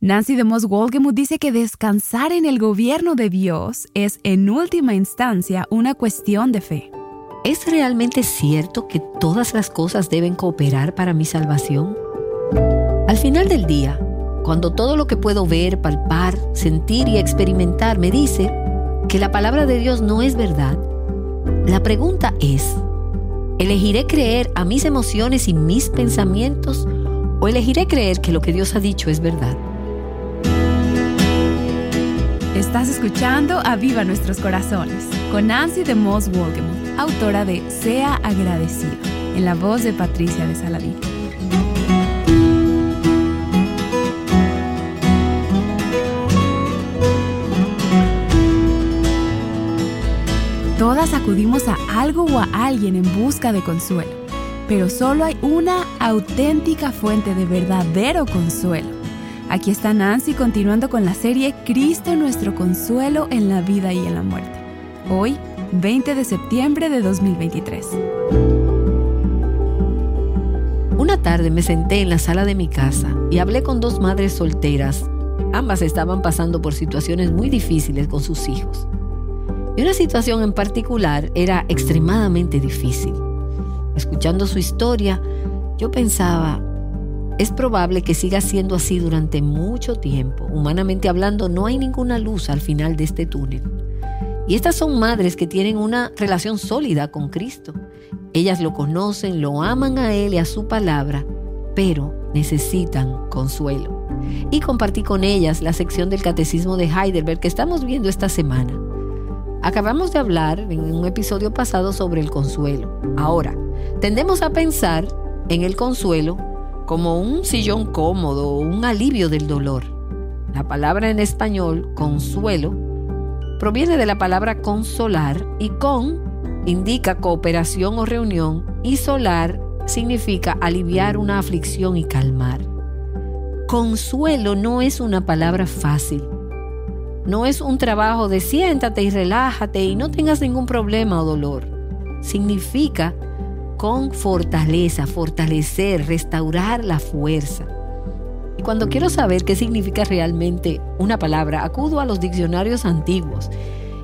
Nancy DeMoss Wolgemuth dice que descansar en el gobierno de Dios es en última instancia una cuestión de fe. ¿Es realmente cierto que todas las cosas deben cooperar para mi salvación? Al final del día, cuando todo lo que puedo ver, palpar, sentir y experimentar me dice que la palabra de Dios no es verdad, la pregunta es, ¿elegiré creer a mis emociones y mis pensamientos o elegiré creer que lo que Dios ha dicho es verdad? Estás escuchando a Viva Nuestros Corazones con Nancy DeMoss Wolgemuth, autora de Sea Agradecido, en la voz de Patricia de Saladín. Todas acudimos a algo o a alguien en busca de consuelo, pero solo hay una auténtica fuente de verdadero consuelo. Aquí está Nancy continuando con la serie Cristo nuestro consuelo en la vida y en la muerte. Hoy, 20 de septiembre de 2023. Una tarde me senté en la sala de mi casa y hablé con dos madres solteras. Ambas estaban pasando por situaciones muy difíciles con sus hijos. Y una situación en particular era extremadamente difícil. Escuchando su historia, yo pensaba, es probable que siga siendo así durante mucho tiempo. Humanamente hablando, no hay ninguna luz al final de este túnel. Y estas son madres que tienen una relación sólida con Cristo. Ellas lo conocen, lo aman a Él y a su palabra, pero necesitan consuelo. Y compartí con ellas la sección del Catecismo de Heidelberg que estamos viendo esta semana. Acabamos de hablar en un episodio pasado sobre el consuelo. Ahora, tendemos a pensar en el consuelo como un sillón cómodo o un alivio del dolor. La palabra en español, consuelo, proviene de la palabra consolar y con indica cooperación o reunión y solar significa aliviar una aflicción y calmar. Consuelo no es una palabra fácil. No es un trabajo de siéntate y relájate y no tengas ningún problema o dolor. Significa con fortaleza, fortalecer, restaurar la fuerza. Y cuando quiero saber qué significa realmente una palabra, acudo a los diccionarios antiguos.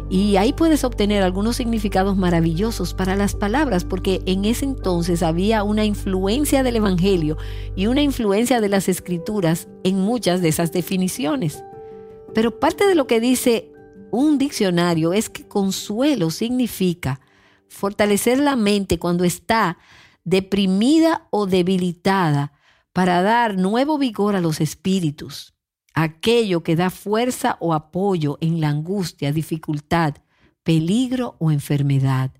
Y ahí puedes obtener algunos significados maravillosos para las palabras, porque en ese entonces había una influencia del Evangelio y una influencia de las escrituras en muchas de esas definiciones. Pero parte de lo que dice un diccionario es que consuelo significa fortalecer la mente cuando está deprimida o debilitada para dar nuevo vigor a los espíritus, aquello que da fuerza o apoyo en la angustia, dificultad, peligro o enfermedad.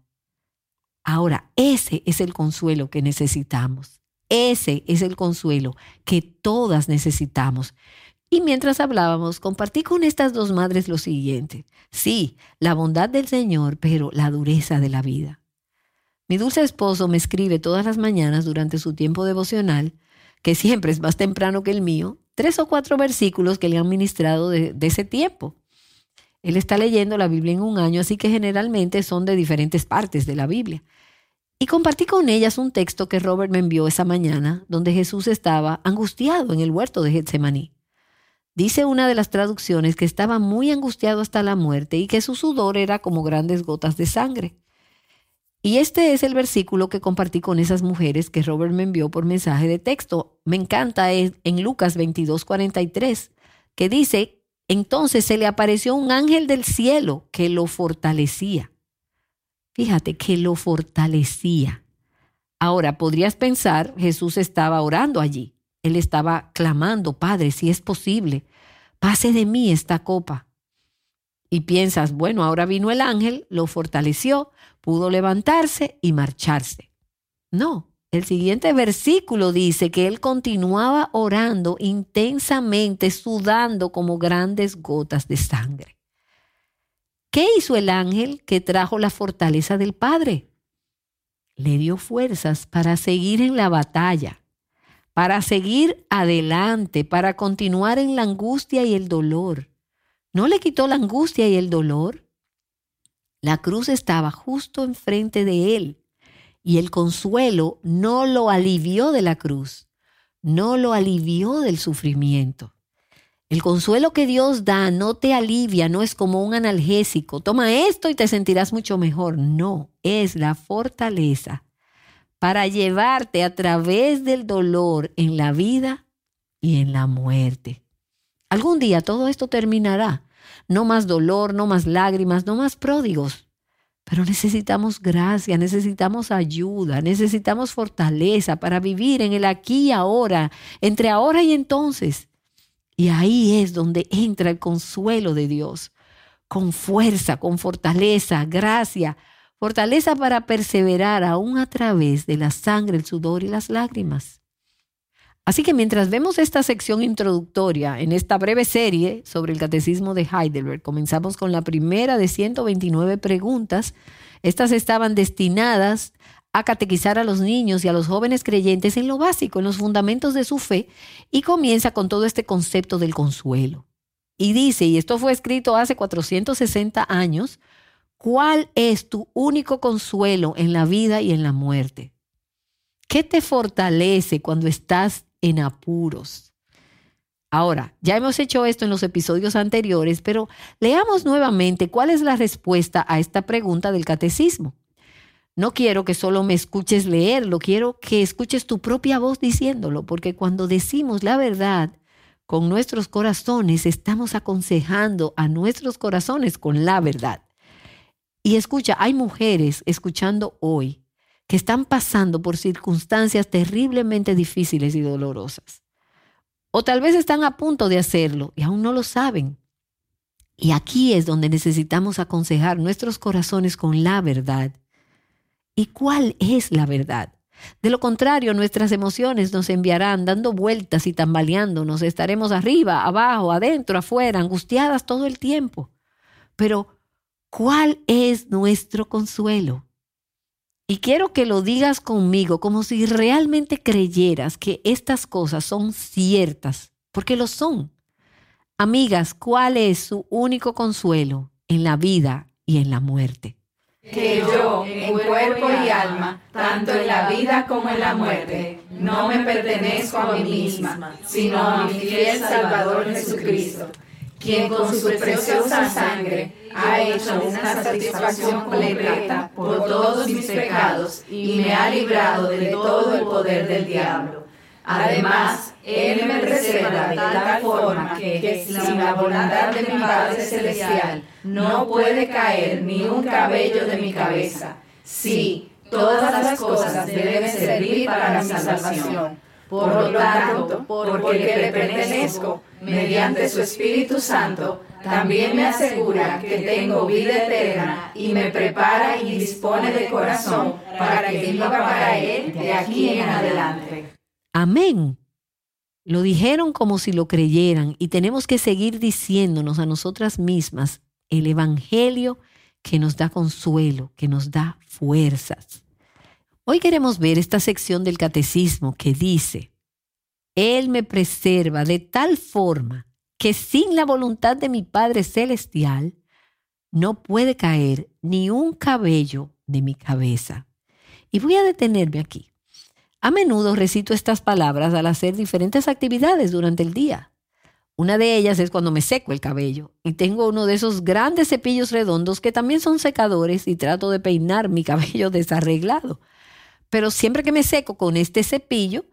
Ahora, ese es el consuelo que necesitamos. Ese es el consuelo que todas necesitamos. Y mientras hablábamos, compartí con estas dos madres lo siguiente. Sí, la bondad del Señor, pero la dureza de la vida. Mi dulce esposo me escribe todas las mañanas durante su tiempo devocional, que siempre es más temprano que el mío, tres o cuatro versículos que le han ministrado de, ese tiempo. Él está leyendo la Biblia en un año, así que generalmente son de diferentes partes de la Biblia. Y compartí con ellas un texto que Robert me envió esa mañana, donde Jesús estaba angustiado en el huerto de Getsemaní. Dice una de las traducciones que estaba muy angustiado hasta la muerte y que su sudor era como grandes gotas de sangre. Y este es el versículo que compartí con esas mujeres que Robert me envió por mensaje de texto. Me encanta es en Lucas 22, 43, que dice, entonces se le apareció un ángel del cielo que lo fortalecía. Fíjate, que lo fortalecía. Ahora, podrías pensar, Jesús estaba orando allí. Él estaba clamando, Padre, si es posible, pase de mí esta copa. Y piensas, bueno, ahora vino el ángel, lo fortaleció, pudo levantarse y marcharse. No, el siguiente versículo dice que él continuaba orando intensamente, sudando como grandes gotas de sangre. ¿Qué hizo el ángel que trajo la fortaleza del Padre? Le dio fuerzas para seguir en la batalla, para seguir adelante, para continuar en la angustia y el dolor. ¿No le quitó la angustia y el dolor? La cruz estaba justo enfrente de él y el consuelo no lo alivió de la cruz, no lo alivió del sufrimiento. El consuelo que Dios da no te alivia, no es como un analgésico. Toma esto y te sentirás mucho mejor. No, es la fortaleza para llevarte a través del dolor en la vida y en la muerte. Algún día todo esto terminará. No más dolor, no más lágrimas, no más pródigos. Pero necesitamos gracia, necesitamos ayuda, necesitamos fortaleza para vivir en el aquí y ahora, entre ahora y entonces. Y ahí es donde entra el consuelo de Dios, con fuerza, con fortaleza, gracia, fortaleza para perseverar aún a través de la sangre, el sudor y las lágrimas. Así que mientras vemos esta sección introductoria en esta breve serie sobre el catecismo de Heidelberg, comenzamos con la primera de 129 preguntas. Estas estaban destinadas a catequizar a los niños y a los jóvenes creyentes en lo básico, en los fundamentos de su fe, y comienza con todo este concepto del consuelo. Y dice, y esto fue escrito hace 460 años, ¿cuál es tu único consuelo en la vida y en la muerte? ¿Qué te fortalece cuando estás en apuros. Ahora, ya hemos hecho esto en los episodios anteriores, pero leamos nuevamente cuál es la respuesta a esta pregunta del catecismo. No quiero que solo me escuches leerlo, quiero que escuches tu propia voz diciéndolo, porque cuando decimos la verdad con nuestros corazones, estamos aconsejando a nuestros corazones con la verdad. Y escucha, hay mujeres escuchando hoy que están pasando por circunstancias terriblemente difíciles y dolorosas. O tal vez están a punto de hacerlo y aún no lo saben. Y aquí es donde necesitamos aconsejar nuestros corazones con la verdad. ¿Y cuál es la verdad? De lo contrario, nuestras emociones nos enviarán dando vueltas y tambaleándonos. Estaremos arriba, abajo, adentro, afuera, angustiadas todo el tiempo. Pero, ¿cuál es nuestro consuelo? Y quiero que lo digas conmigo como si realmente creyeras que estas cosas son ciertas, porque lo son. Amigas, ¿cuál es su único consuelo en la vida y en la muerte? Que yo, en cuerpo y alma, tanto en la vida como en la muerte, no me pertenezco a mí misma, sino a mi fiel Salvador Jesucristo, quien con su preciosa sangre ha hecho una satisfacción completa por todos mis pecados y me ha librado de todo el poder del diablo. Además, Él me reserva de tal forma que, sin la voluntad de mi Padre Celestial no puede caer ni un cabello de mi cabeza. Sí, todas las cosas deben servir para mi salvación. Por lo tanto, porque le pertenezco, mediante su Espíritu Santo, también me asegura que tengo vida eterna y me prepara y dispone de corazón para que viva para Él de aquí en adelante. Amén. Lo dijeron como si lo creyeran y tenemos que seguir diciéndonos a nosotras mismas el Evangelio que nos da consuelo, que nos da fuerzas. Hoy queremos ver esta sección del catecismo que dice, Él me preserva de tal forma que sin la voluntad de mi Padre Celestial no puede caer ni un cabello de mi cabeza. Y voy a detenerme aquí. A menudo recito estas palabras al hacer diferentes actividades durante el día. Una de ellas es cuando me seco el cabello y tengo uno de esos grandes cepillos redondos que también son secadores y trato de peinar mi cabello desarreglado. Pero siempre que me seco con este cepillo,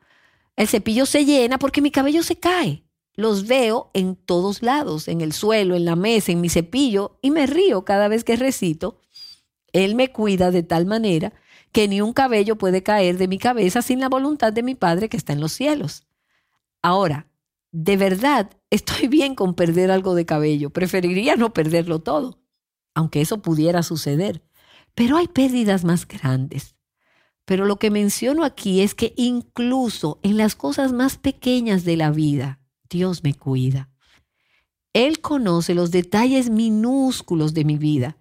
el cepillo se llena porque mi cabello se cae. Los veo en todos lados, en el suelo, en la mesa, en mi cepillo, y me río cada vez que recito. Él me cuida de tal manera que ni un cabello puede caer de mi cabeza sin la voluntad de mi Padre que está en los cielos. Ahora, de verdad, estoy bien con perder algo de cabello. Preferiría no perderlo todo, aunque eso pudiera suceder. Pero hay pérdidas más grandes. Pero lo que menciono aquí es que incluso en las cosas más pequeñas de la vida, Dios me cuida. Él conoce los detalles minúsculos de mi vida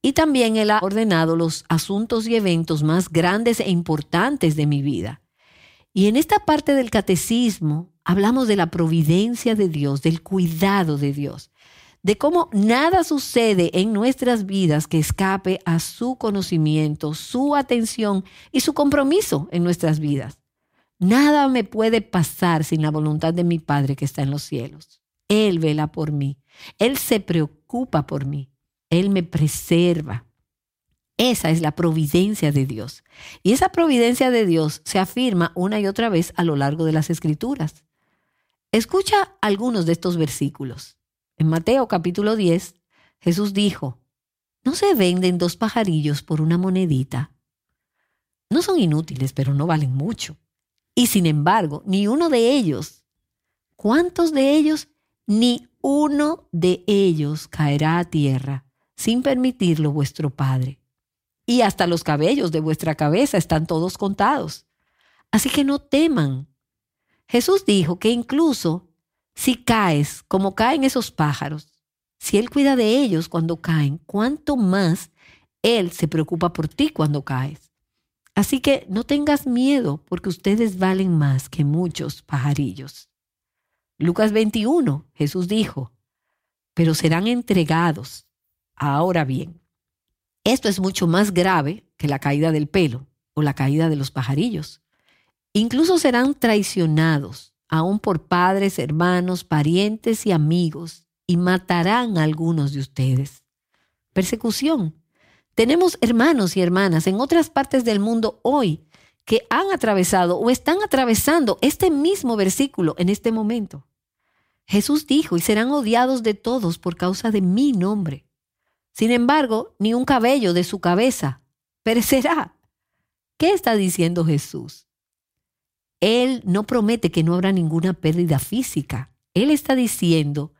y también Él ha ordenado los asuntos y eventos más grandes e importantes de mi vida. Y en esta parte del catecismo hablamos de la providencia de Dios, del cuidado de Dios, de cómo nada sucede en nuestras vidas que escape a su conocimiento, su atención y su compromiso en nuestras vidas. Nada me puede pasar sin la voluntad de mi Padre que está en los cielos. Él vela por mí. Él se preocupa por mí. Él me preserva. Esa es la providencia de Dios. Y esa providencia de Dios se afirma una y otra vez a lo largo de las escrituras. Escucha algunos de estos versículos. En Mateo capítulo 10, Jesús dijo, ¿no se venden dos pajarillos por una monedita? No son inútiles, pero no valen mucho. Y sin embargo, ni uno de ellos, ¿cuántos de ellos? Ni uno de ellos caerá a tierra sin permitirlo vuestro Padre. Y hasta los cabellos de vuestra cabeza están todos contados. Así que no teman. Jesús dijo que incluso si caes como caen esos pájaros, si Él cuida de ellos cuando caen, cuánto más Él se preocupa por ti cuando caes. Así que no tengas miedo porque ustedes valen más que muchos pajarillos. Lucas 21, Jesús dijo, pero serán entregados Ahora bien, esto es mucho más grave que la caída del pelo o la caída de los pajarillos. Incluso serán traicionados, aún por padres, hermanos, parientes y amigos, y matarán a algunos de ustedes. Persecución. Tenemos hermanos y hermanas en otras partes del mundo hoy que han atravesado o están atravesando este mismo versículo en este momento. Jesús dijo, y serán odiados de todos por causa de mi nombre. Sin embargo, ni un cabello de su cabeza perecerá. ¿Qué está diciendo Jesús? Él no promete que no habrá ninguna pérdida física. Él está diciendo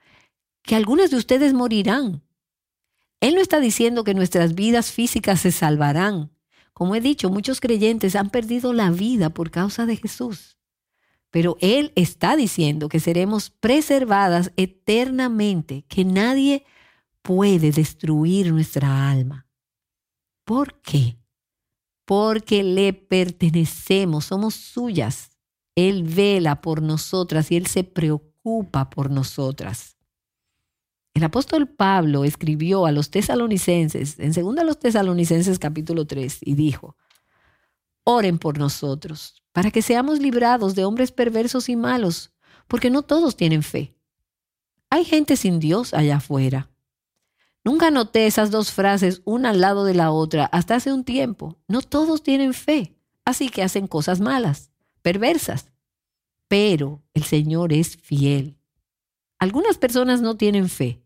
que algunas de ustedes morirán. Él no está diciendo que nuestras vidas físicas se salvarán. Como he dicho, muchos creyentes han perdido la vida por causa de Jesús. Pero Él está diciendo que seremos preservadas eternamente, que nadie puede destruir nuestra alma. ¿Por qué? Porque le pertenecemos, somos suyas. Él vela por nosotras y Él se preocupa por nosotras. El apóstol Pablo escribió a los tesalonicenses, en 2 los tesalonicenses capítulo 3, y dijo, oren por nosotros, para que seamos librados de hombres perversos y malos, porque no todos tienen fe. Hay gente sin Dios allá afuera. Nunca noté esas dos frases una al lado de la otra hasta hace un tiempo. No todos tienen fe, así que hacen cosas malas, perversas. Pero el Señor es fiel. Algunas personas no tienen fe.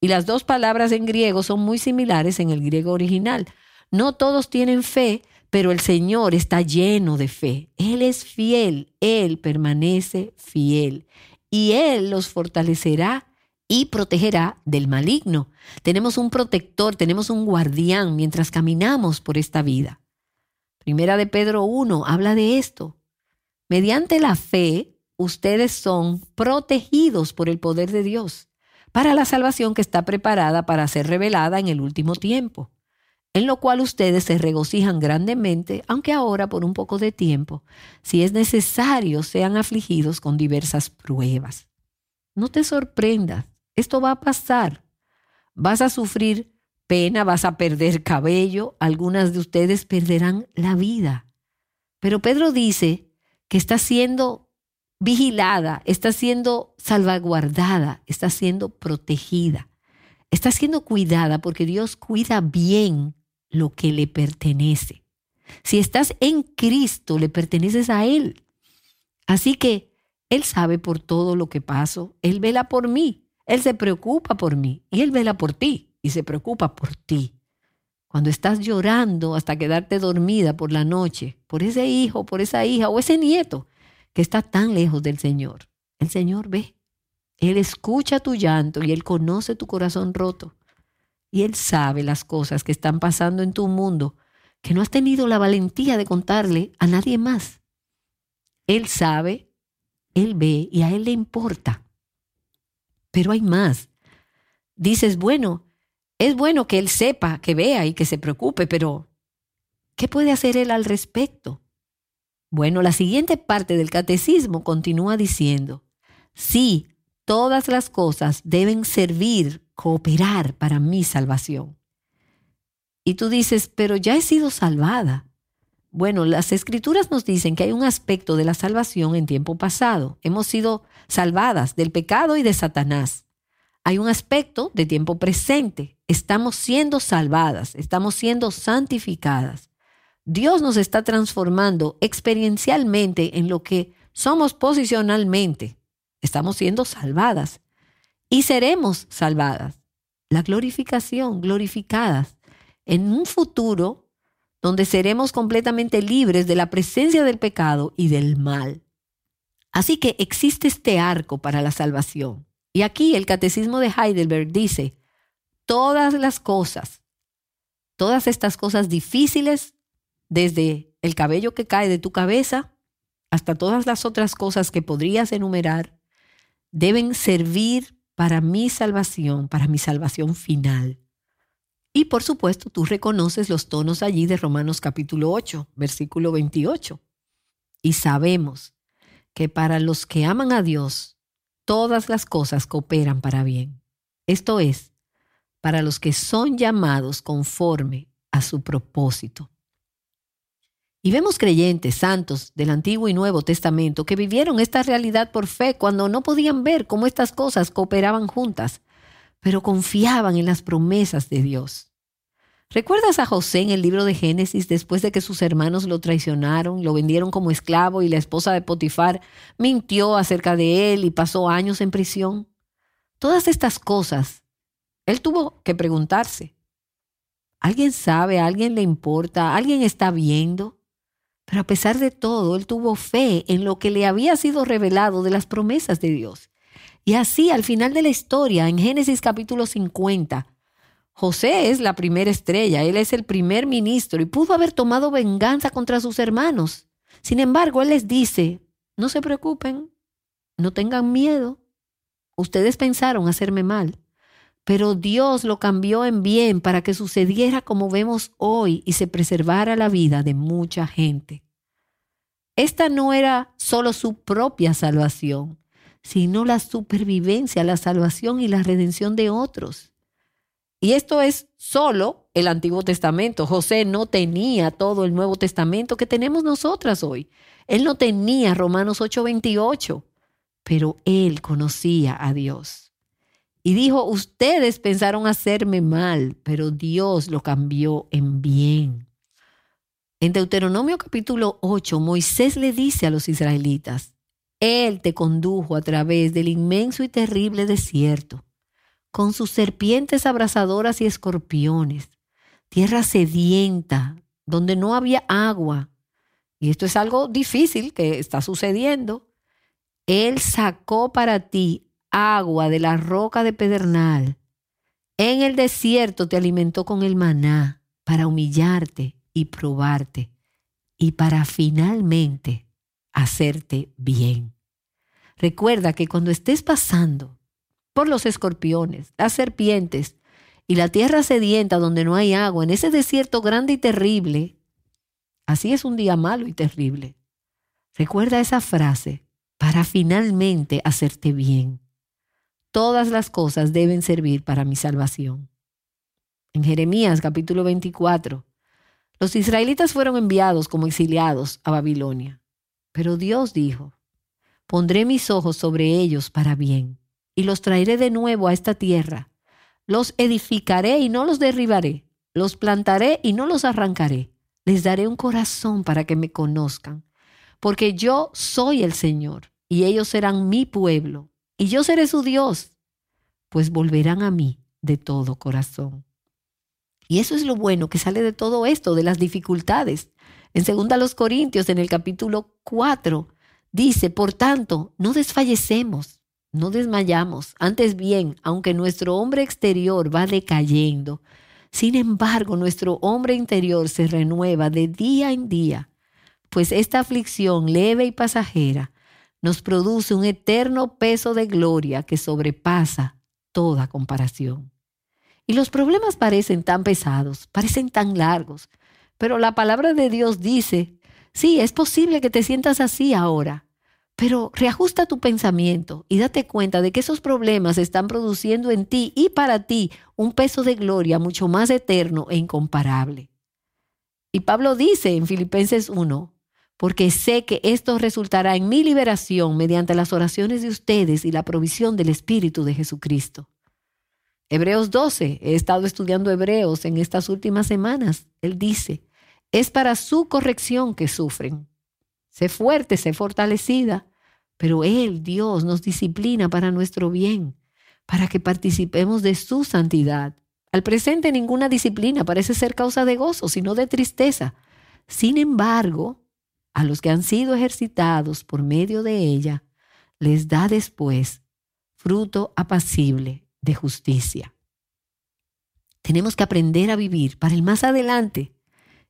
Y las dos palabras en griego son muy similares en el griego original. No todos tienen fe, pero el Señor está lleno de fe. Él es fiel, Él permanece fiel. Y Él los fortalecerá y protegerá del maligno. Tenemos un protector, tenemos un guardián mientras caminamos por esta vida. Primera de Pedro 1 habla de esto. Mediante la fe, ustedes son protegidos por el poder de Dios para la salvación que está preparada para ser revelada en el último tiempo, en lo cual ustedes se regocijan grandemente, aunque ahora por un poco de tiempo, si es necesario, sean afligidos con diversas pruebas. No te sorprendas esto va a pasar. Vas a sufrir pena, vas a perder cabello, algunas de ustedes perderán la vida. Pero Pedro dice que está siendo vigilada, está siendo salvaguardada, está siendo protegida, está siendo cuidada porque Dios cuida bien lo que le pertenece. Si estás en Cristo, le perteneces a Él. Así que Él sabe por todo lo que paso, Él vela por mí. Él se preocupa por mí y Él vela por ti y se preocupa por ti. Cuando estás llorando hasta quedarte dormida por la noche, por ese hijo, por esa hija o ese nieto que está tan lejos del Señor. El Señor ve. Él escucha tu llanto y Él conoce tu corazón roto. Y Él sabe las cosas que están pasando en tu mundo que no has tenido la valentía de contarle a nadie más. Él sabe, Él ve y a Él le importa. Pero hay más. Dices, bueno, es bueno que Él sepa, que vea y que se preocupe, pero ¿qué puede hacer Él al respecto? Bueno, la siguiente parte del catecismo continúa diciendo, sí, todas las cosas deben servir, cooperar para mi salvación. Y tú dices, pero ya he sido salvada. Bueno, las escrituras nos dicen que hay un aspecto de la salvación en tiempo pasado. Hemos sido salvadas del pecado y de Satanás. Hay un aspecto de tiempo presente. Estamos siendo salvadas, estamos siendo santificadas. Dios nos está transformando experiencialmente en lo que somos posicionalmente. Estamos siendo salvadas y seremos salvadas. La glorificación, glorificadas en un futuro donde seremos completamente libres de la presencia del pecado y del mal. Así que existe este arco para la salvación. Y aquí el catecismo de Heidelberg dice, todas las cosas, todas estas cosas difíciles, desde el cabello que cae de tu cabeza hasta todas las otras cosas que podrías enumerar, deben servir para mi salvación, para mi salvación final. Y por supuesto, tú reconoces los tonos allí de Romanos capítulo 8, versículo 28. Y sabemos que para los que aman a Dios, todas las cosas cooperan para bien. Esto es, para los que son llamados conforme a su propósito. Y vemos creyentes santos del Antiguo y Nuevo Testamento que vivieron esta realidad por fe cuando no podían ver cómo estas cosas cooperaban juntas pero confiaban en las promesas de Dios. ¿Recuerdas a José en el libro de Génesis después de que sus hermanos lo traicionaron, lo vendieron como esclavo y la esposa de Potifar mintió acerca de él y pasó años en prisión? Todas estas cosas, él tuvo que preguntarse. ¿Alguien sabe? ¿Alguien le importa? ¿Alguien está viendo? Pero a pesar de todo, él tuvo fe en lo que le había sido revelado de las promesas de Dios. Y así, al final de la historia, en Génesis capítulo 50, José es la primera estrella, él es el primer ministro y pudo haber tomado venganza contra sus hermanos. Sin embargo, él les dice, no se preocupen, no tengan miedo. Ustedes pensaron hacerme mal, pero Dios lo cambió en bien para que sucediera como vemos hoy y se preservara la vida de mucha gente. Esta no era solo su propia salvación, sino la supervivencia, la salvación y la redención de otros. Y esto es solo el Antiguo Testamento. José no tenía todo el Nuevo Testamento que tenemos nosotras hoy. Él no tenía Romanos 8:28, pero él conocía a Dios. Y dijo, ustedes pensaron hacerme mal, pero Dios lo cambió en bien. En Deuteronomio capítulo 8, Moisés le dice a los israelitas, él te condujo a través del inmenso y terrible desierto, con sus serpientes abrasadoras y escorpiones, tierra sedienta, donde no había agua. Y esto es algo difícil que está sucediendo. Él sacó para ti agua de la roca de pedernal. En el desierto te alimentó con el maná para humillarte y probarte y para finalmente hacerte bien. Recuerda que cuando estés pasando por los escorpiones, las serpientes y la tierra sedienta donde no hay agua, en ese desierto grande y terrible, así es un día malo y terrible. Recuerda esa frase para finalmente hacerte bien. Todas las cosas deben servir para mi salvación. En Jeremías capítulo 24, los israelitas fueron enviados como exiliados a Babilonia. Pero Dios dijo, pondré mis ojos sobre ellos para bien, y los traeré de nuevo a esta tierra. Los edificaré y no los derribaré, los plantaré y no los arrancaré. Les daré un corazón para que me conozcan, porque yo soy el Señor, y ellos serán mi pueblo, y yo seré su Dios, pues volverán a mí de todo corazón. Y eso es lo bueno que sale de todo esto, de las dificultades. En 2 los Corintios, en el capítulo 4, Dice, por tanto, no desfallecemos, no desmayamos. Antes bien, aunque nuestro hombre exterior va decayendo, sin embargo, nuestro hombre interior se renueva de día en día, pues esta aflicción leve y pasajera nos produce un eterno peso de gloria que sobrepasa toda comparación. Y los problemas parecen tan pesados, parecen tan largos, pero la palabra de Dios dice, sí, es posible que te sientas así ahora, pero reajusta tu pensamiento y date cuenta de que esos problemas están produciendo en ti y para ti un peso de gloria mucho más eterno e incomparable. Y Pablo dice en Filipenses 1, porque sé que esto resultará en mi liberación mediante las oraciones de ustedes y la provisión del Espíritu de Jesucristo. Hebreos 12, he estado estudiando Hebreos en estas últimas semanas. Él dice, es para su corrección que sufren sé fuerte, sé fortalecida, pero Él, Dios, nos disciplina para nuestro bien, para que participemos de su santidad. Al presente ninguna disciplina parece ser causa de gozo, sino de tristeza. Sin embargo, a los que han sido ejercitados por medio de ella, les da después fruto apacible de justicia. Tenemos que aprender a vivir para el más adelante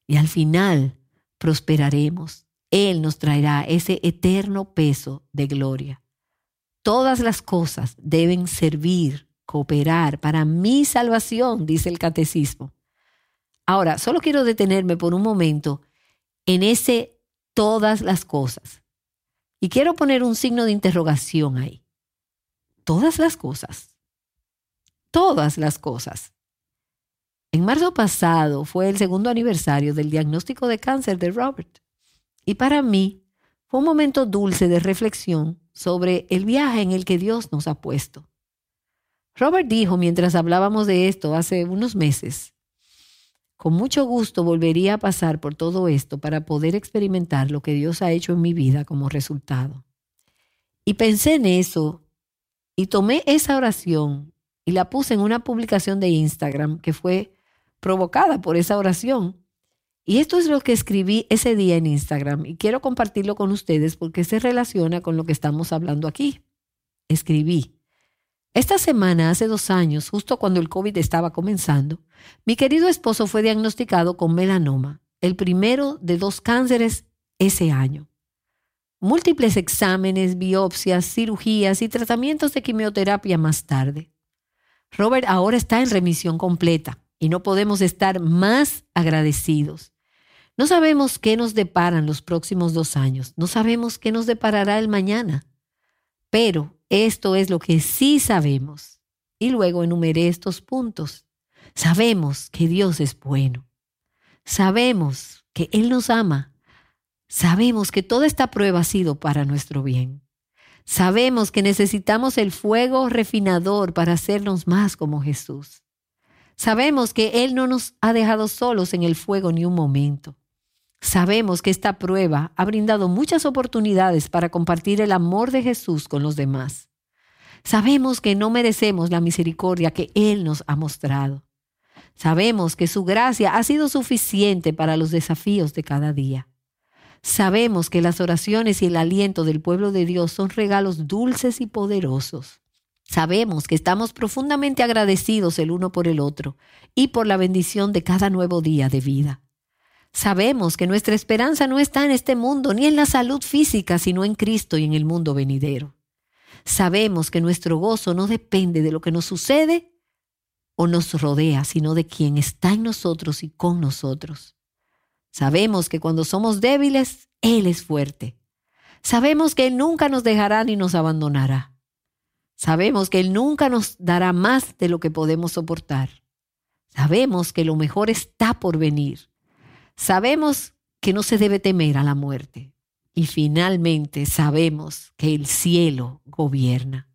y al final prosperaremos él nos traerá ese eterno peso de gloria. Todas las cosas deben servir, cooperar para mi salvación, dice el catecismo. Ahora, solo quiero detenerme por un momento en ese todas las cosas. Y quiero poner un signo de interrogación ahí. Todas las cosas. Todas las cosas. En marzo pasado fue el segundo aniversario del diagnóstico de cáncer de Robert. Y para mí fue un momento dulce de reflexión sobre el viaje en el que Dios nos ha puesto. Robert dijo mientras hablábamos de esto hace unos meses, con mucho gusto volvería a pasar por todo esto para poder experimentar lo que Dios ha hecho en mi vida como resultado. Y pensé en eso y tomé esa oración y la puse en una publicación de Instagram que fue provocada por esa oración y esto es lo que escribí ese día en Instagram y quiero compartirlo con ustedes porque se relaciona con lo que estamos hablando aquí. Escribí, esta semana, hace dos años, justo cuando el COVID estaba comenzando, mi querido esposo fue diagnosticado con melanoma, el primero de dos cánceres ese año. Múltiples exámenes, biopsias, cirugías y tratamientos de quimioterapia más tarde. Robert ahora está en remisión completa y no podemos estar más agradecidos. No sabemos qué nos deparan los próximos dos años, no sabemos qué nos deparará el mañana, pero esto es lo que sí sabemos. Y luego enumeré estos puntos. Sabemos que Dios es bueno. Sabemos que Él nos ama. Sabemos que toda esta prueba ha sido para nuestro bien. Sabemos que necesitamos el fuego refinador para hacernos más como Jesús. Sabemos que Él no nos ha dejado solos en el fuego ni un momento. Sabemos que esta prueba ha brindado muchas oportunidades para compartir el amor de Jesús con los demás. Sabemos que no merecemos la misericordia que Él nos ha mostrado. Sabemos que su gracia ha sido suficiente para los desafíos de cada día. Sabemos que las oraciones y el aliento del pueblo de Dios son regalos dulces y poderosos. Sabemos que estamos profundamente agradecidos el uno por el otro y por la bendición de cada nuevo día de vida. Sabemos que nuestra esperanza no está en este mundo ni en la salud física, sino en Cristo y en el mundo venidero. Sabemos que nuestro gozo no depende de lo que nos sucede o nos rodea, sino de quien está en nosotros y con nosotros. Sabemos que cuando somos débiles, Él es fuerte. Sabemos que Él nunca nos dejará ni nos abandonará. Sabemos que Él nunca nos dará más de lo que podemos soportar. Sabemos que lo mejor está por venir Sabemos que no se debe temer a la muerte. Y finalmente sabemos que el cielo gobierna.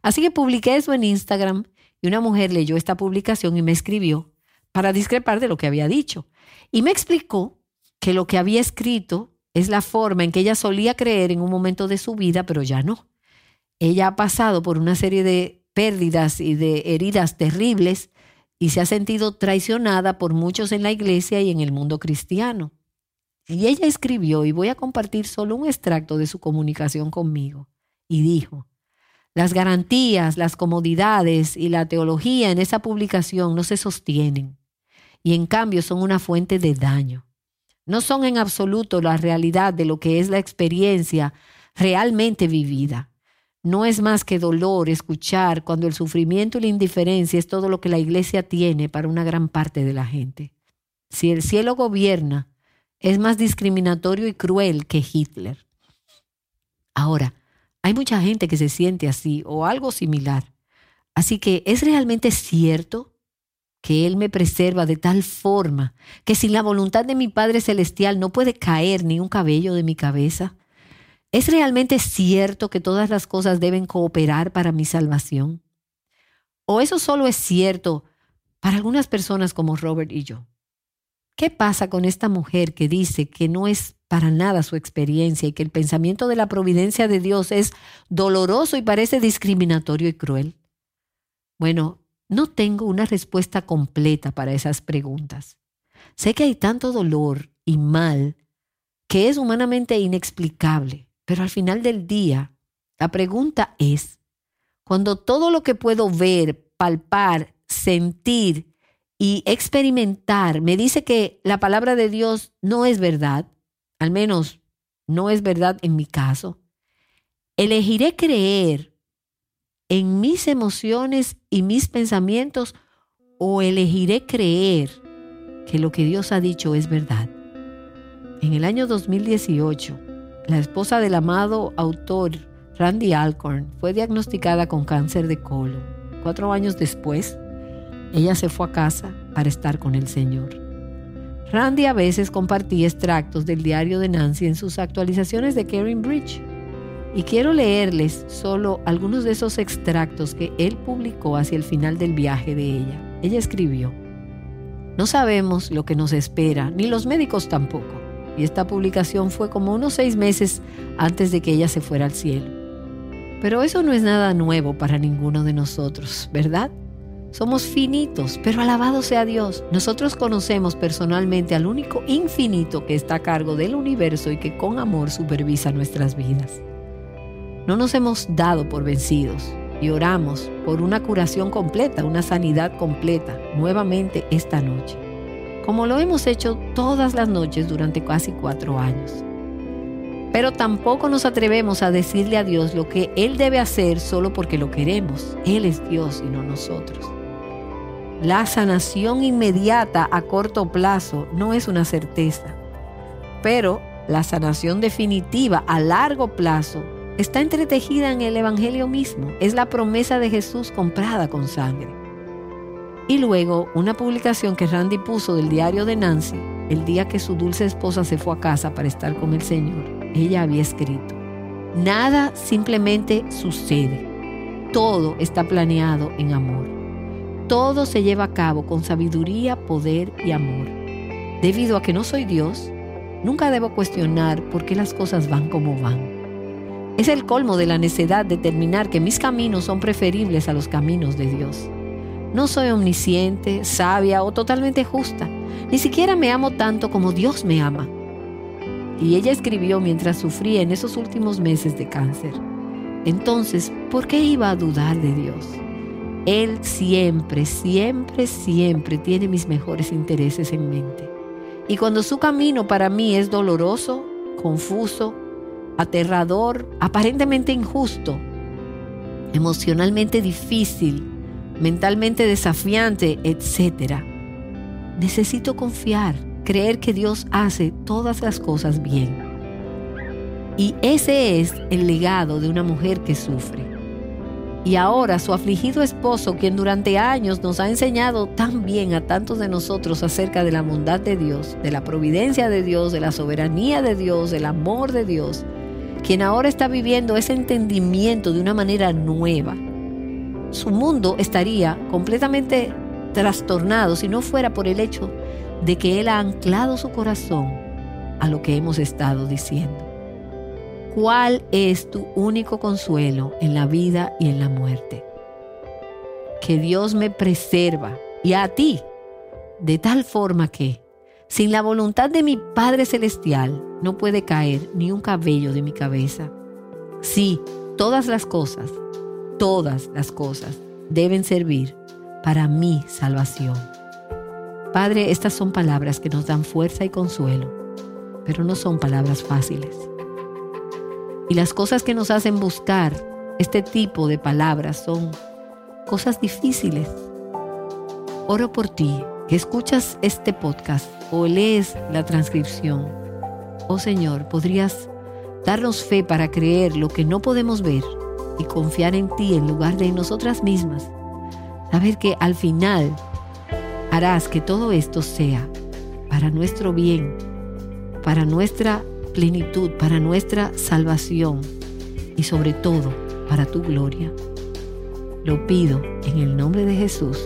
Así que publiqué eso en Instagram y una mujer leyó esta publicación y me escribió para discrepar de lo que había dicho. Y me explicó que lo que había escrito es la forma en que ella solía creer en un momento de su vida, pero ya no. Ella ha pasado por una serie de pérdidas y de heridas terribles y se ha sentido traicionada por muchos en la iglesia y en el mundo cristiano. Y ella escribió, y voy a compartir solo un extracto de su comunicación conmigo, y dijo, las garantías, las comodidades y la teología en esa publicación no se sostienen y en cambio son una fuente de daño. No son en absoluto la realidad de lo que es la experiencia realmente vivida. No es más que dolor escuchar cuando el sufrimiento y la indiferencia es todo lo que la iglesia tiene para una gran parte de la gente. Si el cielo gobierna, es más discriminatorio y cruel que Hitler. Ahora, hay mucha gente que se siente así o algo similar. Así que es realmente cierto que Él me preserva de tal forma que sin la voluntad de mi Padre Celestial no puede caer ni un cabello de mi cabeza. ¿Es realmente cierto que todas las cosas deben cooperar para mi salvación? ¿O eso solo es cierto para algunas personas como Robert y yo? ¿Qué pasa con esta mujer que dice que no es para nada su experiencia y que el pensamiento de la providencia de Dios es doloroso y parece discriminatorio y cruel? Bueno, no tengo una respuesta completa para esas preguntas. Sé que hay tanto dolor y mal que es humanamente inexplicable, pero al final del día, la pregunta es, cuando todo lo que puedo ver, palpar, sentir y experimentar me dice que la palabra de Dios no es verdad, al menos no es verdad en mi caso, elegiré creer en mis emociones y mis pensamientos o elegiré creer que lo que Dios ha dicho es verdad. En el año 2018, la esposa del amado autor Randy Alcorn fue diagnosticada con cáncer de colon. Cuatro años después, ella se fue a casa para estar con el Señor. Randy a veces compartía extractos del diario de Nancy en sus actualizaciones de Karen Bridge. Y quiero leerles solo algunos de esos extractos que él publicó hacia el final del viaje de ella. Ella escribió, No sabemos lo que nos espera, ni los médicos tampoco. Y esta publicación fue como unos seis meses antes de que ella se fuera al cielo. Pero eso no es nada nuevo para ninguno de nosotros, ¿verdad? Somos finitos, pero alabado sea Dios. Nosotros conocemos personalmente al único infinito que está a cargo del universo y que con amor supervisa nuestras vidas. No nos hemos dado por vencidos y oramos por una curación completa, una sanidad completa, nuevamente esta noche, como lo hemos hecho todas las noches durante casi cuatro años. Pero tampoco nos atrevemos a decirle a Dios lo que Él debe hacer solo porque lo queremos. Él es Dios y no nosotros. La sanación inmediata a corto plazo no es una certeza, pero la sanación definitiva a largo plazo está entretejida en el Evangelio mismo. Es la promesa de Jesús comprada con sangre. Y luego una publicación que Randy puso del diario de Nancy el día que su dulce esposa se fue a casa para estar con el Señor. Ella había escrito, nada simplemente sucede. Todo está planeado en amor. Todo se lleva a cabo con sabiduría, poder y amor. Debido a que no soy Dios, nunca debo cuestionar por qué las cosas van como van. Es el colmo de la necedad determinar que mis caminos son preferibles a los caminos de Dios. No soy omnisciente, sabia o totalmente justa. Ni siquiera me amo tanto como Dios me ama. Y ella escribió mientras sufría en esos últimos meses de cáncer. Entonces, ¿por qué iba a dudar de Dios? Él siempre, siempre, siempre tiene mis mejores intereses en mente. Y cuando su camino para mí es doloroso, confuso, aterrador, aparentemente injusto, emocionalmente difícil, mentalmente desafiante, etc., necesito confiar, creer que Dios hace todas las cosas bien. Y ese es el legado de una mujer que sufre y ahora su afligido esposo, quien durante años nos ha enseñado tan bien a tantos de nosotros acerca de la bondad de Dios, de la providencia de Dios, de la soberanía de Dios, del amor de Dios, quien ahora está viviendo ese entendimiento de una manera nueva. Su mundo estaría completamente trastornado si no fuera por el hecho de que Él ha anclado su corazón a lo que hemos estado diciendo. ¿Cuál es tu único consuelo en la vida y en la muerte? Que Dios me preserva y a ti, de tal forma que, Sin la voluntad de mi Padre Celestial no puede caer ni un cabello de mi cabeza. Sí, todas las cosas, todas las cosas deben servir para mi salvación. Padre, estas son palabras que nos dan fuerza y consuelo, pero no son palabras fáciles. Y las cosas que nos hacen buscar este tipo de palabras son cosas difíciles. Oro por ti que escuchas este podcast o lees la transcripción. Oh Señor, podrías darnos fe para creer lo que no podemos ver y confiar en ti en lugar de en nosotras mismas. Saber que al final harás que todo esto sea para nuestro bien, para nuestra plenitud, para nuestra salvación y sobre todo para tu gloria. Lo pido en el nombre de Jesús.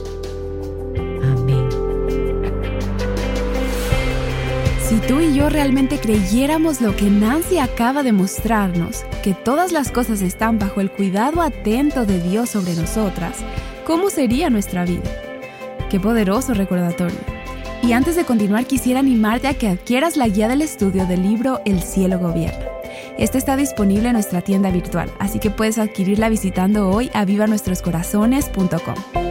Tú y yo realmente creyéramos lo que Nancy acaba de mostrarnos, que todas las cosas están bajo el cuidado atento de Dios sobre nosotras, ¿cómo sería nuestra vida? Qué poderoso recordatorio. Y antes de continuar quisiera animarte a que adquieras la guía del estudio del libro El cielo gobierna. Esta está disponible en nuestra tienda virtual, así que puedes adquirirla visitando hoy a vivanuestroscorazones.com.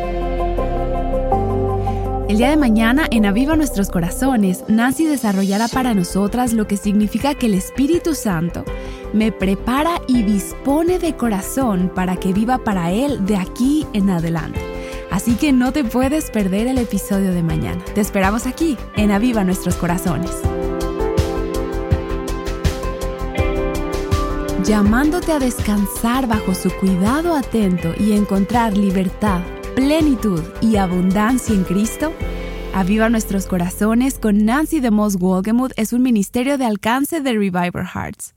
El día de mañana en Aviva Nuestros Corazones, Nancy desarrollará para nosotras lo que significa que el Espíritu Santo me prepara y dispone de corazón para que viva para Él de aquí en adelante. Así que no te puedes perder el episodio de mañana. Te esperamos aquí en Aviva Nuestros Corazones. Llamándote a descansar bajo su cuidado atento y encontrar libertad, plenitud y abundancia en Cristo. Aviva nuestros corazones con Nancy de Moss Wolgemuth es un ministerio de alcance de Reviver Hearts.